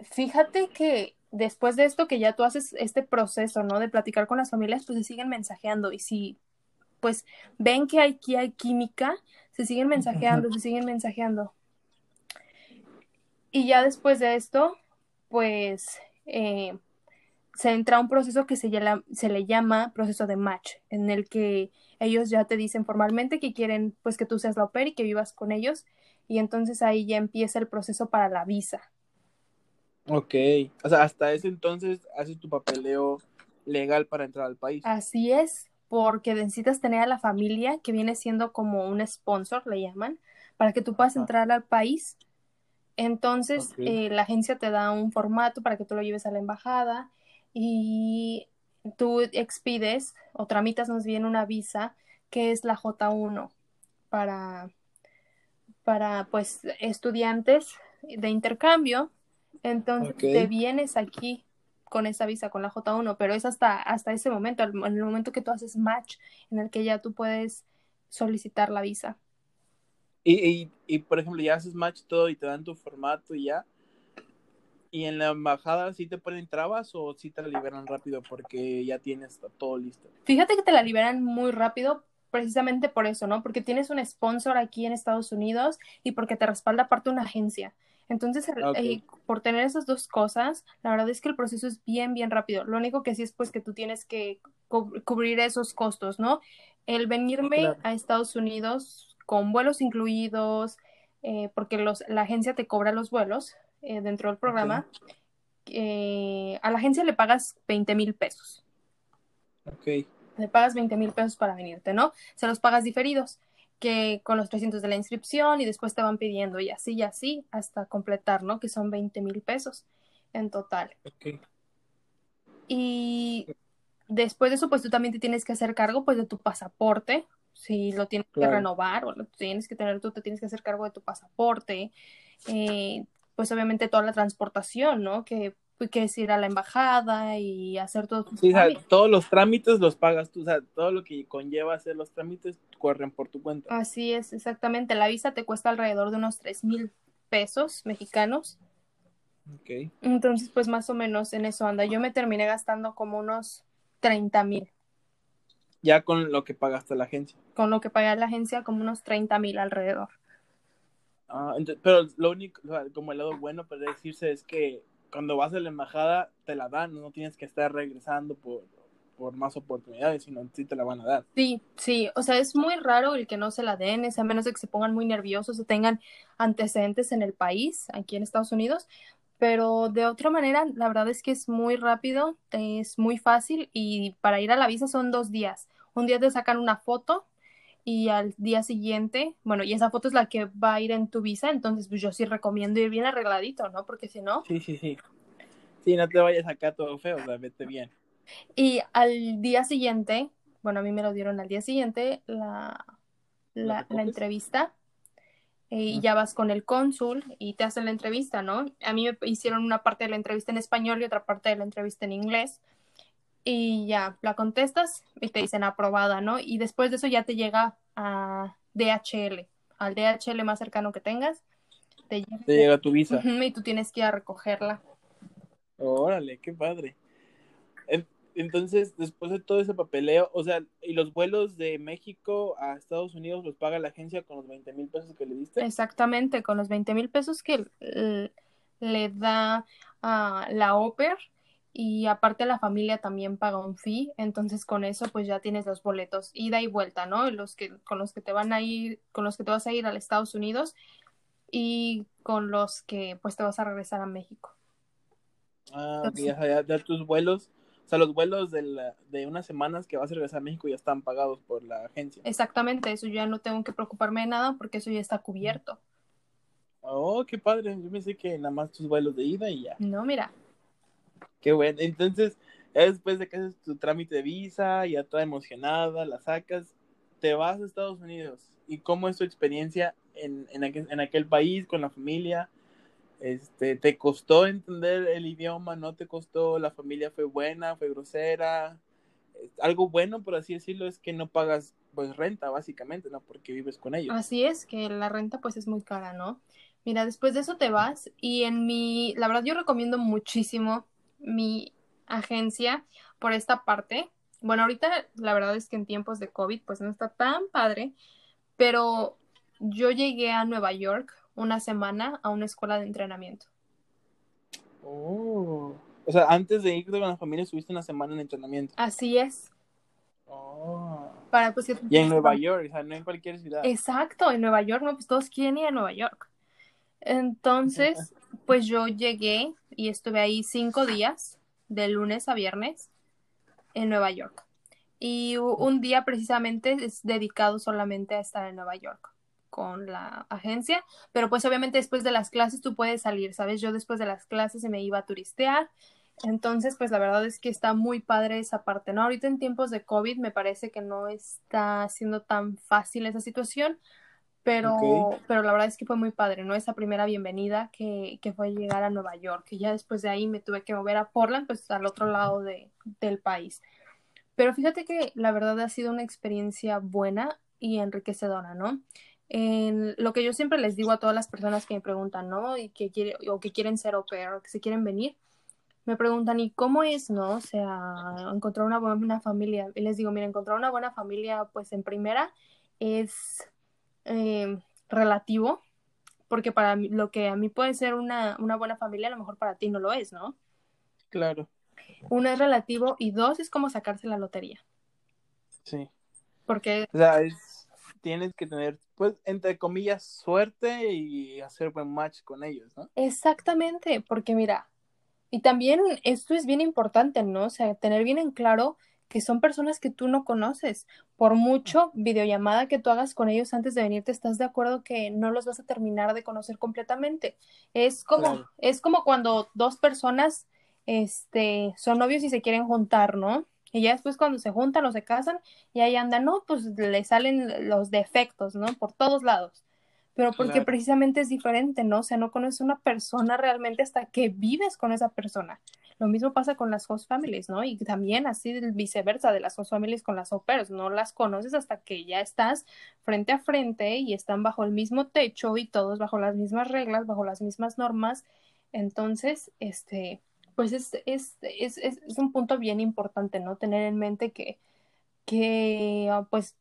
fíjate que después de esto que ya tú haces este proceso, ¿no? De platicar con las familias, pues se siguen mensajeando y si pues ven que aquí hay química, se siguen mensajeando, se siguen mensajeando. Y ya después de esto, pues eh, se entra a un proceso que se, llama, se le llama proceso de match, en el que ellos ya te dicen formalmente que quieren pues que tú seas la au pair y que vivas con ellos y entonces ahí ya empieza el proceso para la visa. Ok. O sea, hasta ese entonces haces tu papeleo legal para entrar al país. Así es, porque necesitas tener a la familia que viene siendo como un sponsor, le llaman, para que tú puedas Ajá. entrar al país. Entonces, eh, la agencia te da un formato para que tú lo lleves a la embajada y tú expides o tramitas más bien una visa que es la J1 para, para pues estudiantes de intercambio. Entonces te vienes aquí con esa visa, con la J1, pero es hasta, hasta ese momento, en el momento que tú haces match, en el que ya tú puedes solicitar la visa. Y, y, y, por ejemplo, ya haces match todo y te dan tu formato y ya. ¿Y en la embajada sí te ponen trabas o sí te la liberan rápido porque ya tienes todo listo? Fíjate que te la liberan muy rápido precisamente por eso, ¿no? Porque tienes un sponsor aquí en Estados Unidos y porque te respalda aparte una agencia. Entonces, el- Ok. eh, por tener esas dos cosas, la verdad es que el proceso es bien, bien rápido. Lo único que sí es pues que tú tienes que cu- cubrir esos costos, ¿no? El venirme Claro. a Estados Unidos con vuelos incluidos, eh, porque los, la agencia te cobra los vuelos eh, dentro del programa, eh, a la agencia le pagas 20 mil pesos Ok. le pagas 20 mil pesos para venirte, ¿no? Se los pagas diferidos, que con los 300 de la inscripción y después te van pidiendo y así y así hasta completar, ¿no? Que son 20 mil pesos en total. Ok. Y después de eso, pues tú también te tienes que hacer cargo, pues, de tu pasaporte, si lo tienes que renovar o lo tienes que tener, tú te tienes que hacer cargo de tu pasaporte, eh, pues obviamente toda la transportación, ¿no? Que, que es ir a la embajada y hacer todos tus Sí, o sea, trámites. todos los trámites los pagas tú, o sea, todo lo que conlleva hacer los trámites corren por tu cuenta. Así es, exactamente. La visa te cuesta alrededor de unos tres mil pesos mexicanos. Ok. Entonces, pues más o menos en eso anda. Yo me terminé gastando como unos 30 mil. Ya con lo que pagaste la agencia. Con lo que pagué la agencia, como unos 30 mil alrededor. Ah, pero lo único, o sea, como el lado bueno para decirse es que cuando vas a la embajada te la dan, no tienes que estar regresando por, por más oportunidades, sino sí te la van a dar. Sí, sí. O sea, es muy raro el que no se la den, es a menos de que se pongan muy nerviosos o tengan antecedentes en el país, aquí en Estados Unidos. Pero de otra manera, la verdad es que es muy rápido, es muy fácil y para ir a la visa son dos días. Un día te sacan una foto y al día siguiente, bueno, y esa foto es la que va a ir en tu visa, entonces pues yo sí recomiendo ir bien arregladito, ¿no? Porque si no, Sí, sí, sí. Sí, no te vayas acá todo feo, o sea, vete bien. y al día siguiente, bueno, a mí me lo dieron al día siguiente, la, ¿La la, entrevista, eh, y ya vas con el cónsul y te hacen la entrevista, ¿no? A mí me hicieron una parte de la entrevista en español y otra parte de la entrevista en inglés. Y ya, la contestas y te dicen aprobada, ¿no? Y después de eso ya te llega a DHL, al DHL más cercano que tengas. Te llega, Te llega tu visa. Y tú tienes que ir a recogerla. Órale, qué padre. En- Entonces, después de todo ese papeleo, o sea, ¿y los vuelos de México a Estados Unidos los paga la agencia con los 20 mil pesos que le diste? Exactamente, con los 20 mil pesos que le da a la OPER y aparte la familia también paga un fee, entonces con eso pues ya tienes los boletos ida y vuelta, ¿no? Los que con los que te van a ir, con los que te vas a ir a Estados Unidos y con los que pues te vas a regresar a México. Ah, ok, ya, tus vuelos, o sea, los vuelos de, la- de unas semanas que vas a regresar a México ya están pagados por la agencia. Exactamente, eso ya no tengo que preocuparme de nada porque eso ya está cubierto. Oh, qué padre. Yo pensé que nada más tus vuelos de ida y ya. No, mira, Qué bueno. Entonces, después de que haces tu trámite de visa, ya toda emocionada, la sacas, te vas a Estados Unidos. ¿Y cómo es tu experiencia en, en, aquel, en aquel país con la familia? Este, ¿Te costó entender el idioma? ¿No te costó? ¿La familia fue buena? ¿Fue grosera? Algo bueno, por así decirlo, es que no pagas pues renta, básicamente, ¿no? Porque vives con ellos. Así es, que la renta pues es muy cara, ¿no? Mira, después de eso te vas y en mi, la verdad yo recomiendo muchísimo mi agencia por esta parte. Bueno, ahorita la verdad es que en tiempos de COVID pues no está tan padre, pero yo llegué a Nueva York una semana a una escuela de entrenamiento. Oh. O sea, antes de irte con la familia, estuviste una semana en entrenamiento. Así es, Oh. para pues que... Y en Nueva York, o sea, no en cualquier ciudad. Exacto, en Nueva York, no, pues todos quieren ir a Nueva York. Entonces, pues yo llegué y estuve ahí cinco días, de lunes a viernes. en Nueva York. Y un día precisamente es dedicado solamente a estar en Nueva York con la agencia, pero pues obviamente después de las clases tú puedes salir, ¿sabes? Yo después de las clases me iba a turistear, entonces pues la verdad es que está muy padre esa parte, ¿no? Ahorita en tiempos de COVID me parece que no está siendo tan fácil esa situación, pero, pero la verdad es que fue muy padre, ¿no? Esa primera bienvenida que, que fue llegar a Nueva York, y ya después de ahí me tuve que mover a Portland, pues al otro lado de, del país. Pero fíjate que la verdad ha sido una experiencia buena y enriquecedora, ¿no? En lo que yo siempre les digo a todas las personas que me preguntan, ¿no? Y que quiere, o que quieren ser au pair, o que se quieren venir, me preguntan, ¿y cómo es, no? O sea, encontrar una buena familia. Y les digo, mira, encontrar una buena familia, pues en primera es eh, relativo, porque para mí, lo que a mí puede ser una, una buena familia, a lo mejor para ti no lo es, ¿no? Claro. Uno es relativo y dos es como sacarse la lotería. Sí. Porque... O sea, tienes que tener, pues, entre comillas, suerte y hacer buen match con ellos, ¿no? Exactamente, porque mira, y también esto es bien importante, ¿no? O sea, tener bien en claro que son personas que tú no conoces. Por mucho videollamada que tú hagas con ellos antes de venirte, estás de acuerdo que no los vas a terminar de conocer completamente. Es como, es como cuando dos personas este, son novios y se quieren juntar, ¿no? Y ya después cuando se juntan o se casan, y ahí andan, no, pues le salen los defectos, ¿no? Por todos lados. Pero porque precisamente es diferente, ¿no? O sea, no conoces una persona realmente hasta que vives con esa persona. Lo mismo pasa con las host families, ¿no? Y también así viceversa de las host families con las au pairs. No las conoces hasta que ya estás frente a frente y están bajo el mismo techo y todos bajo las mismas reglas, bajo las mismas normas. Entonces, este, pues es, es, es, es un punto bien importante, ¿no? Tener en mente que, que, ah, pues,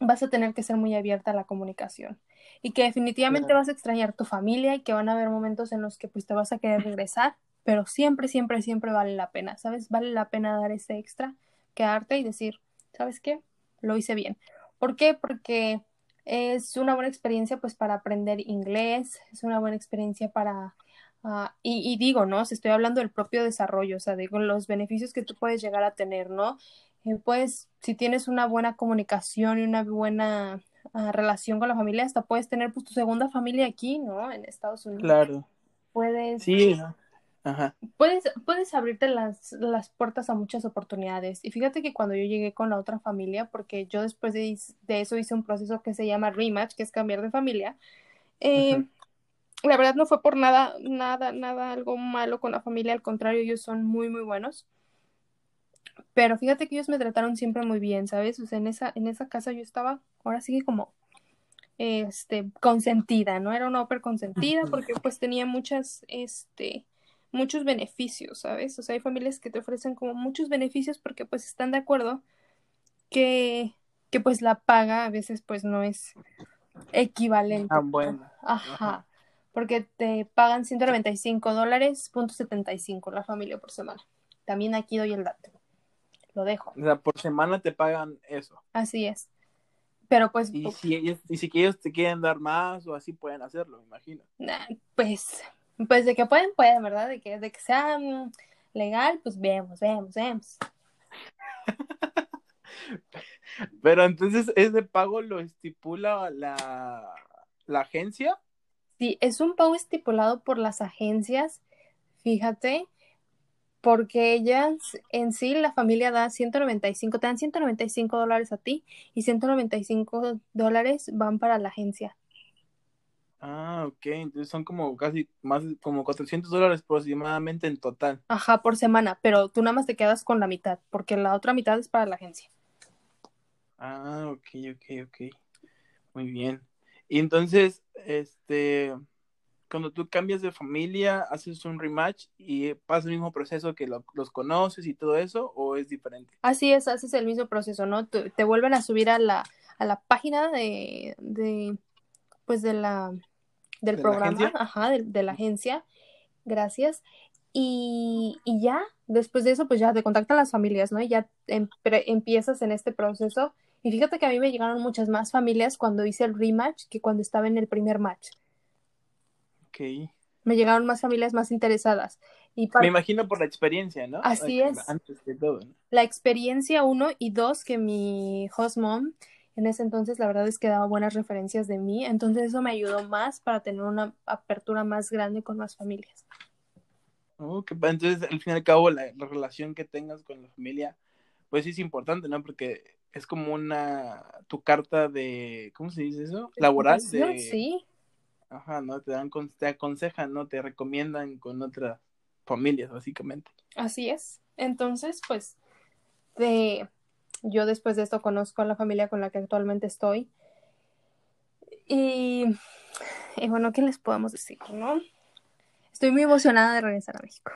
vas a tener que ser muy abierta a la comunicación y que definitivamente vas a extrañar tu familia y que van a haber momentos en los que pues te vas a querer regresar, pero siempre, siempre, siempre vale la pena, ¿sabes? Vale la pena dar ese extra, quedarte y decir, ¿sabes qué? Lo hice bien. ¿Por qué? Porque es una buena experiencia pues para aprender inglés, es una buena experiencia para... Uh, y, y, digo, ¿no? Si estoy hablando del propio desarrollo, o sea, digo, los beneficios que tú puedes llegar a tener, ¿no? Eh, pues, si tienes una buena comunicación y una buena uh, relación con la familia, hasta puedes tener pues tu segunda familia aquí, ¿no? En Estados Unidos. Claro. Puedes... Sí, Ajá. Puedes, puedes abrirte las, las puertas a muchas oportunidades. Y fíjate que cuando yo llegué con la otra familia, porque yo después de, de eso hice un proceso que se llama rematch, que es cambiar de familia, eh, la verdad no fue por nada, nada, nada, algo malo con la familia, al contrario, ellos son muy, muy buenos. Pero fíjate que ellos me trataron siempre muy bien, ¿sabes? O sea, en esa, en esa casa yo estaba, ahora sí como, este, consentida, ¿no? Era una ópera consentida porque pues tenía muchas, este, muchos beneficios, ¿sabes? O sea, hay familias que te ofrecen como muchos beneficios porque pues están de acuerdo que, que pues la paga a veces pues no es equivalente. Ah, bueno. Ajá. Porque te pagan 195 dólares, punto 75 la familia por semana. También aquí doy el dato. Lo dejo. O sea, por semana te pagan eso. Así es. Pero pues. Y si ellos, y si ellos te quieren dar más o así pueden hacerlo, me imagino. Pues pues de que pueden, pueden, ¿verdad? De que, de que sea mm, legal, pues vemos, vemos, vemos. Pero entonces, ¿ese pago lo estipula la, la agencia? Sí, es un pago estipulado por las agencias, fíjate, porque ellas en sí, la familia da 195, te dan 195 dólares a ti y 195 dólares van para la agencia. Ah, ok, entonces son como casi más, como 400 dólares aproximadamente en total. Ajá, por semana, pero tú nada más te quedas con la mitad, porque la otra mitad es para la agencia. Ah, ok, ok, ok. Muy bien. Y entonces, este, cuando tú cambias de familia, haces un rematch y pasa el mismo proceso que los conoces y todo eso, o es diferente? Así es, haces el mismo proceso, ¿no? Te, te vuelven a subir a la, a la página de, de, pues de la, del programa, ajá, de, la agencia, gracias. Y, y, ya, después de eso, pues ya te contactan las familias, ¿no? Y ya em, empiezas en este proceso. Y fíjate que a mí me llegaron muchas más familias cuando hice el rematch que cuando estaba en el primer match. Ok. me llegaron más familias más interesadas. Y Me imagino por la experiencia, ¿no? Así es. Antes de todo. ¿no? La experiencia, uno, y dos, que mi host mom en ese entonces la verdad es que daba buenas referencias de mí, entonces eso me ayudó más para tener una apertura más grande con más familias. Oh, entonces, al fin y al cabo, la, la, relación que tengas con la familia, pues sí es importante, ¿no? Porque es como una, tu carta de, ¿cómo se dice eso? Laboral. De, sí. Ajá, ¿no? Te, dan, te aconsejan, ¿no? Te recomiendan con otras familias, básicamente. Así es. Entonces, pues, de, yo después de esto conozco a la familia con la que actualmente estoy. Y, bueno, ¿qué les podemos decir, no? Estoy muy emocionada de regresar a México.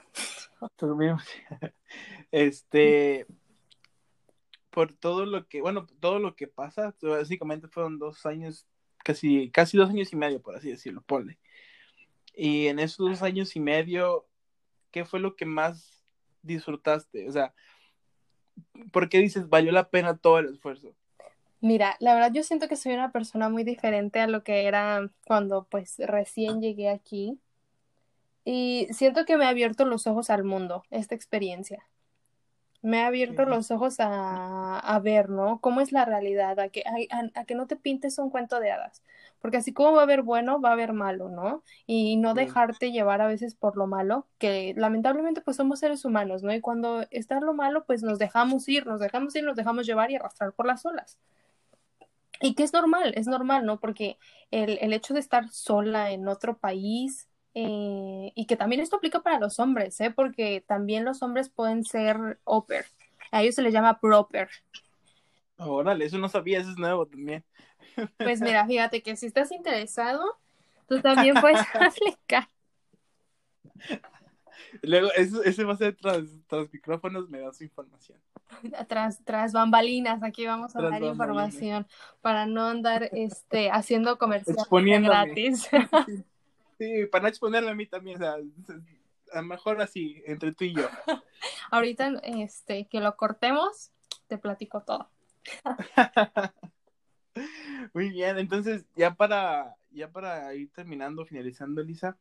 Este, por todo lo que, bueno, todo lo que pasa, básicamente fueron dos años, casi, casi dos años y medio, por así decirlo, ponle. Y en esos dos años y medio, ¿qué fue lo que más disfrutaste? O sea, ¿por qué dices valió la pena todo el esfuerzo? Mira, la verdad yo siento que soy una persona muy diferente a lo que era cuando pues recién llegué aquí. Y siento que me ha abierto los ojos al mundo, esta experiencia. Me ha abierto los ojos a, a, ver, ¿no? Cómo es la realidad, a que, a, a, que no te pintes un cuento de hadas. Porque así como va a haber bueno, va a haber malo, ¿no? Y no dejarte llevar a veces por lo malo, que lamentablemente pues somos seres humanos, ¿no? Y cuando está lo malo, pues nos dejamos ir, nos dejamos ir, nos dejamos llevar y arrastrar por las olas. Y que es normal, es normal, ¿no? Porque el, el hecho de estar sola en otro país, eh, y que también esto aplica para los hombres, ¿eh? porque también los hombres pueden ser oper. A ellos se les llama proper. Órale, eso no sabía, eso es nuevo también. Pues mira, fíjate que si estás interesado, tú también puedes aplicar. Luego, ese va a ser tras, tras micrófonos, me das información. Tras, tras bambalinas, aquí vamos a dar información para no andar este, haciendo comerciales gratis. Sí, para no exponerme a mí también, o sea, a lo mejor así, entre tú y yo. Ahorita, este, que lo cortemos, te platico todo. Muy bien, entonces, ya para, ya para ir terminando, finalizando, Lisa,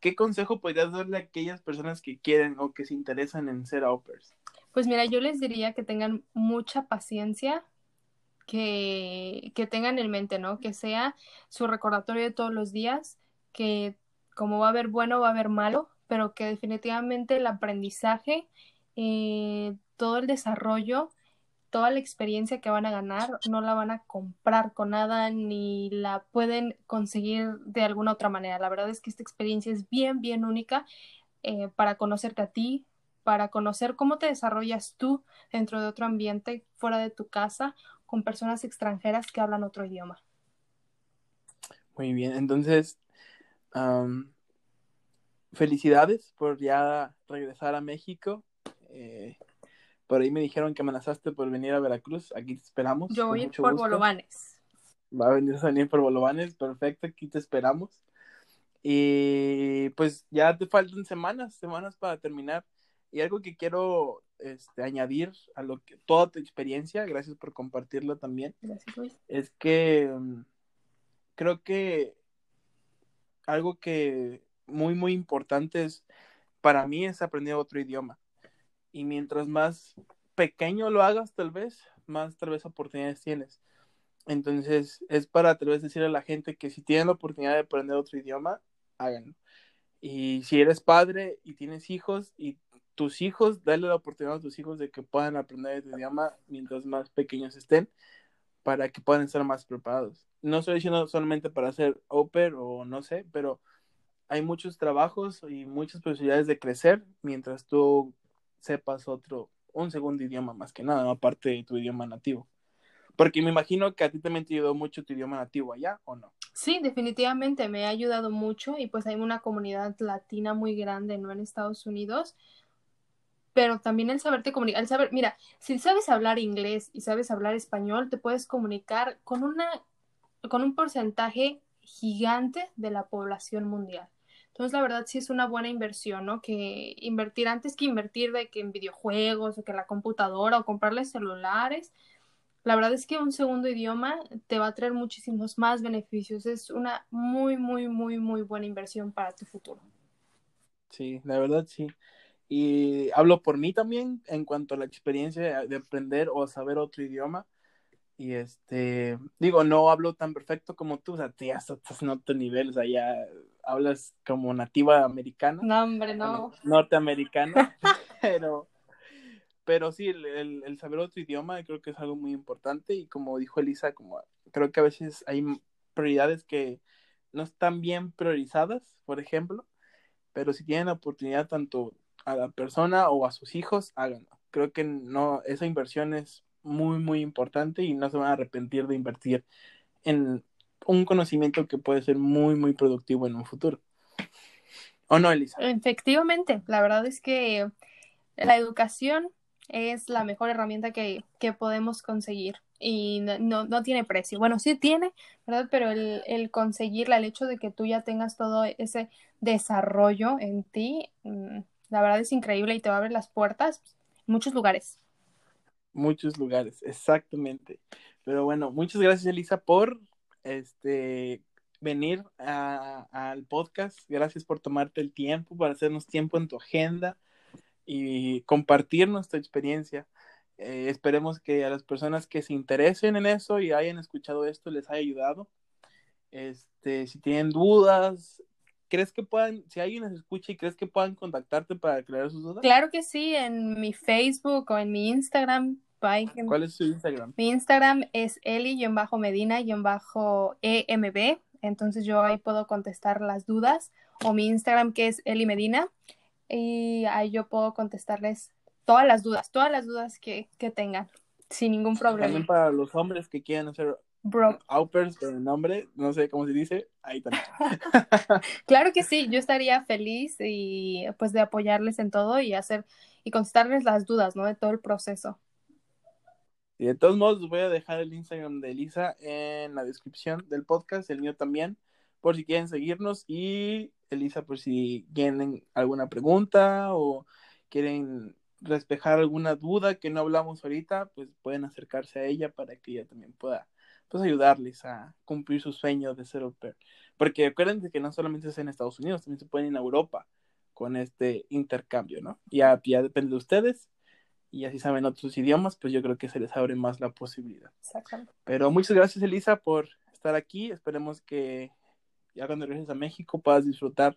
¿qué consejo podrías darle a aquellas personas que quieren o que se interesan en ser operas? Pues mira, yo les diría que tengan mucha paciencia, que, que tengan en mente, ¿no? Que sea su recordatorio de todos los días, que como va a haber bueno, va a haber malo, pero que definitivamente el aprendizaje, eh, todo el desarrollo, toda la experiencia que van a ganar, no la van a comprar con nada ni la pueden conseguir de alguna otra manera. La verdad es que esta experiencia es bien, bien única eh, para conocerte a ti, para conocer cómo te desarrollas tú dentro de otro ambiente, fuera de tu casa, con personas extranjeras que hablan otro idioma. Muy bien, entonces felicidades por ya regresar a México. Eh, por ahí me dijeron que amenazaste por venir a Veracruz. Aquí te esperamos. Yo voy por Bolovanes. Va a venir a por Bolovanes. Perfecto, aquí te esperamos. Y pues ya te faltan semanas, semanas para terminar. Y algo que quiero este, añadir a lo que toda tu experiencia, gracias por compartirlo también. Gracias, Luis. Es que um, creo que algo que muy, muy importante es, para mí es aprender otro idioma. Y mientras más pequeño lo hagas, tal vez, más tal vez oportunidades tienes. Entonces, es para tal vez decirle a la gente que si tienen la oportunidad de aprender otro idioma, háganlo. Y si eres padre y tienes hijos y tus hijos, dale la oportunidad a tus hijos de que puedan aprender tu idioma mientras más pequeños estén, para que puedan estar más preparados. No estoy diciendo solamente para hacer oper o no sé, pero hay muchos trabajos y muchas posibilidades de crecer mientras tú sepas otro, un segundo idioma más que nada, aparte de tu idioma nativo. Porque me imagino que a ti también te ayudó mucho tu idioma nativo allá, ¿o no? Sí, definitivamente me ha ayudado mucho y pues hay una comunidad latina muy grande, ¿no? En Estados Unidos pero también el saberte comunicar, el saber, mira, si sabes hablar inglés y sabes hablar español, te puedes comunicar con una, con un porcentaje gigante de la población mundial. Entonces, la verdad sí es una buena inversión, ¿no? Que invertir antes que invertir de que en videojuegos o que en la computadora o comprarle celulares. La verdad es que un segundo idioma te va a traer muchísimos más beneficios. Es una muy, muy, muy, muy buena inversión para tu futuro. Sí, la verdad sí. Y hablo por mí también en cuanto a la experiencia de aprender o saber otro idioma. Y este, digo, no hablo tan perfecto como tú, o sea, ya estás en otro nivel, o sea, ya hablas como nativa americana. No, hombre, no. Norteamericana, pero, pero sí, el, el, saber otro idioma creo que es algo muy importante y como dijo Elisa, como creo que a veces hay prioridades que no están bien priorizadas, por ejemplo, pero si tienen la oportunidad tanto a la persona o a sus hijos, háganlo. Creo que no, esa inversión es muy, muy importante y no se van a arrepentir de invertir en un conocimiento que puede ser muy, muy productivo en un futuro. ¿O no, Elisa? Efectivamente, la verdad es que la educación es la mejor herramienta que, que podemos conseguir y no, no, tiene precio. Bueno, sí tiene, ¿verdad? Pero el, el, conseguirla, el hecho de que tú ya tengas todo ese desarrollo en ti, mm, la verdad es increíble y te va a abrir las puertas en muchos lugares muchos lugares, exactamente. Pero bueno, muchas gracias Elisa por este venir al podcast. Gracias por tomarte el tiempo, para hacernos tiempo en tu agenda y compartir nuestra experiencia. Eh, esperemos que a las personas que se interesen en eso y hayan escuchado esto les haya ayudado. Este, si tienen dudas, ¿crees que puedan, si alguien nos escucha y crees que puedan contactarte para aclarar sus dudas? Claro que sí, en mi Facebook o en mi Instagram ¿Cuál es su Instagram? Mi Instagram es eli-medina-emb. Entonces yo ahí puedo contestar las dudas. O mi Instagram que es Eli Medina. Y ahí yo puedo contestarles todas las dudas, todas las dudas que, tengan, sin ningún problema. También para los hombres que quieran hacer Bro. Aupers el nombre, no sé cómo se dice, ahí también. claro que sí, yo estaría feliz y pues de apoyarles en todo y hacer y contestarles las dudas, ¿no? De todo el proceso. Y de todos modos, voy a dejar el Instagram de Elisa en la descripción del podcast, el mío también, por si quieren seguirnos. Y Elisa, por si tienen alguna pregunta o quieren despejar alguna duda que no hablamos ahorita, pues pueden acercarse a ella para que ella también pueda pues ayudarles a cumplir su sueño de ser au pair. Porque acuérdense que no solamente es en Estados Unidos, también se pueden en Europa con este intercambio, ¿no? Ya, ya depende de ustedes y así saben otros idiomas, pues yo creo que se les abre más la posibilidad. Exacto. Pero muchas gracias, Elisa, por estar aquí. Esperemos que ya cuando regreses a México puedas disfrutar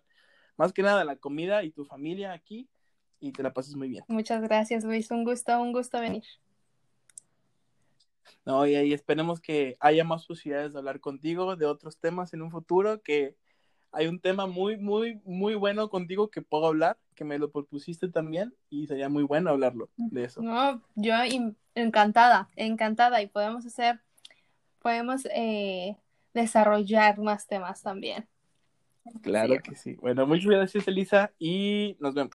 más que nada la comida y tu familia aquí y te la pases muy bien. Muchas gracias, Luis. Un gusto, un gusto venir. No, y, y esperemos que haya más posibilidades de hablar contigo de otros temas en un futuro que hay un tema muy, muy, muy bueno contigo que puedo hablar, que me lo propusiste también y sería muy bueno hablarlo de eso. No, yo encantada, encantada y podemos hacer, podemos eh, desarrollar más temas también. Claro que sí. Bueno, muchas gracias Elisa y nos vemos.